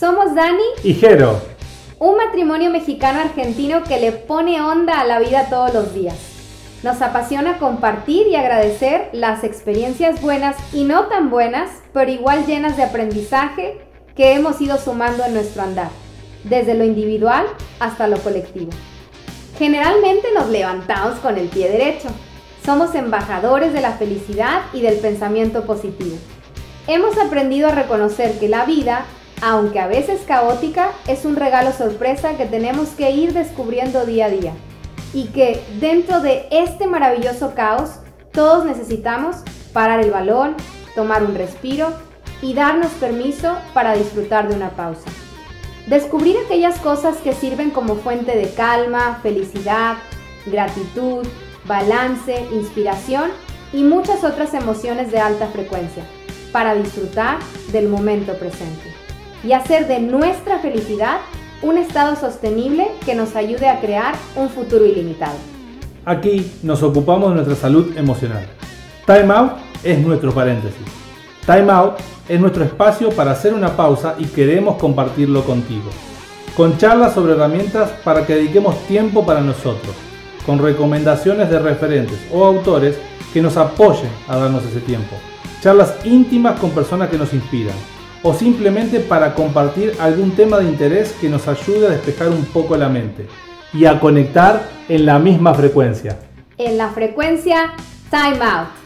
Somos Dani y Jero, un matrimonio mexicano-argentino que le pone onda a la vida todos los días. Nos apasiona compartir y agradecer las experiencias buenas y no tan buenas, pero igual llenas de aprendizaje que hemos ido sumando en nuestro andar, desde lo individual hasta lo colectivo. Generalmente nos levantamos con el pie derecho. Somos embajadores de la felicidad y del pensamiento positivo. Hemos aprendido a reconocer que la vida, aunque a veces caótica, es un regalo sorpresa que tenemos que ir descubriendo día a día. Y que dentro de este maravilloso caos, todos necesitamos parar el balón, tomar un respiro y darnos permiso para disfrutar de una pausa. Descubrir aquellas cosas que sirven como fuente de calma, felicidad, gratitud, balance, inspiración y muchas otras emociones de alta frecuencia para disfrutar del momento presente y hacer de nuestra felicidad un estado sostenible que nos ayude a crear un futuro ilimitado. Aquí nos ocupamos de nuestra salud emocional. Time Out es nuestro paréntesis. Time Out es nuestro espacio para hacer una pausa y queremos compartirlo contigo. Con charlas sobre herramientas para que dediquemos tiempo para nosotros, con recomendaciones de referentes o autores que nos apoyen a darnos ese tiempo. Charlas íntimas con personas que nos inspiran o simplemente para compartir algún tema de interés que nos ayude a despejar un poco la mente y a conectar en la misma frecuencia. En la frecuencia Time Out.